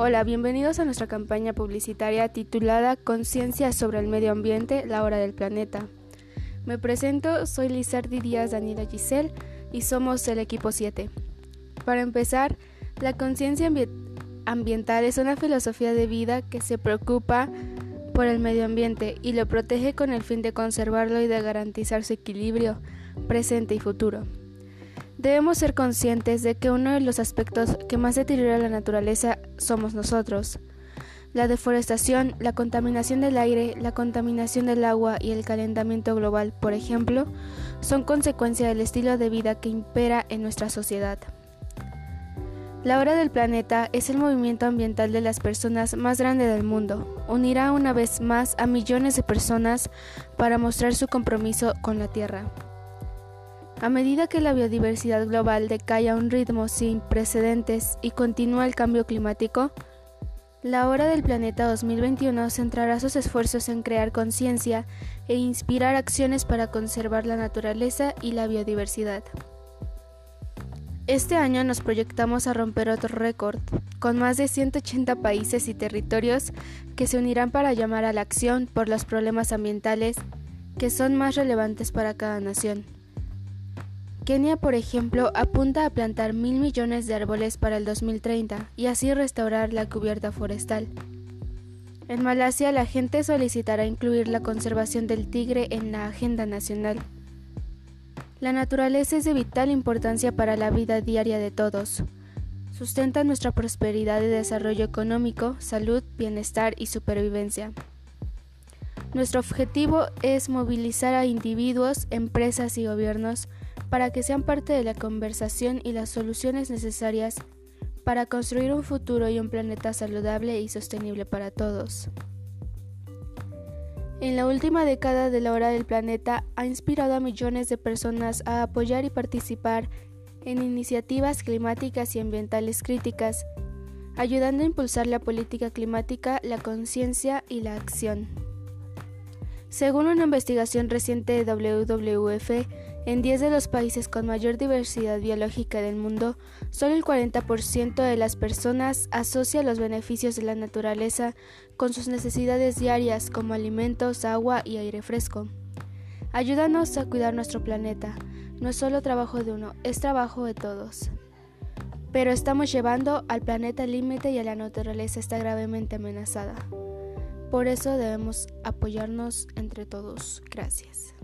Hola, bienvenidos a nuestra campaña publicitaria titulada Conciencia sobre el medio ambiente, la hora del planeta. Me presento, soy Lizardi Díaz Daniela Giselle y somos el equipo 7. Para empezar, la conciencia ambiental es una filosofía de vida que se preocupa por el medio ambiente y lo protege con el fin de conservarlo y de garantizar su equilibrio presente y futuro. Debemos ser conscientes de que uno de los aspectos que más deteriora la naturaleza somos nosotros. La deforestación, la contaminación del aire, la contaminación del agua y el calentamiento global, por ejemplo, son consecuencia del estilo de vida que impera en nuestra sociedad. La Hora del Planeta es el movimiento ambiental de las personas más grande del mundo. Unirá una vez más a millones de personas para mostrar su compromiso con la Tierra. A medida que la biodiversidad global decae a un ritmo sin precedentes y continúa el cambio climático, la Hora del Planeta 2021 centrará sus esfuerzos en crear conciencia e inspirar acciones para conservar la naturaleza y la biodiversidad. Este año nos proyectamos a romper otro récord, con más de 180 países y territorios que se unirán para llamar a la acción por los problemas ambientales que son más relevantes para cada nación. Kenia, por ejemplo, apunta a plantar mil millones de árboles para el 2030 y así restaurar la cubierta forestal. En Malasia, la gente solicitará incluir la conservación del tigre en la agenda nacional. La naturaleza es de vital importancia para la vida diaria de todos. Sustenta nuestra prosperidad y desarrollo económico, salud, bienestar y supervivencia. Nuestro objetivo es movilizar a individuos, empresas y gobiernos para que sean parte de la conversación y las soluciones necesarias para construir un futuro y un planeta saludable y sostenible para todos. En la última década de la hora del planeta ha inspirado a millones de personas a apoyar y participar en iniciativas climáticas y ambientales críticas, ayudando a impulsar la política climática, la conciencia y la acción. Según una investigación reciente de WWF, en 10 de los países con mayor diversidad biológica del mundo, solo el 40% de las personas asocia los beneficios de la naturaleza con sus necesidades diarias como alimentos, agua y aire fresco. Ayúdanos a cuidar nuestro planeta. No es solo trabajo de uno, es trabajo de todos. Pero estamos llevando al planeta límite y a la naturaleza está gravemente amenazada. Por eso debemos apoyarnos entre todos. Gracias.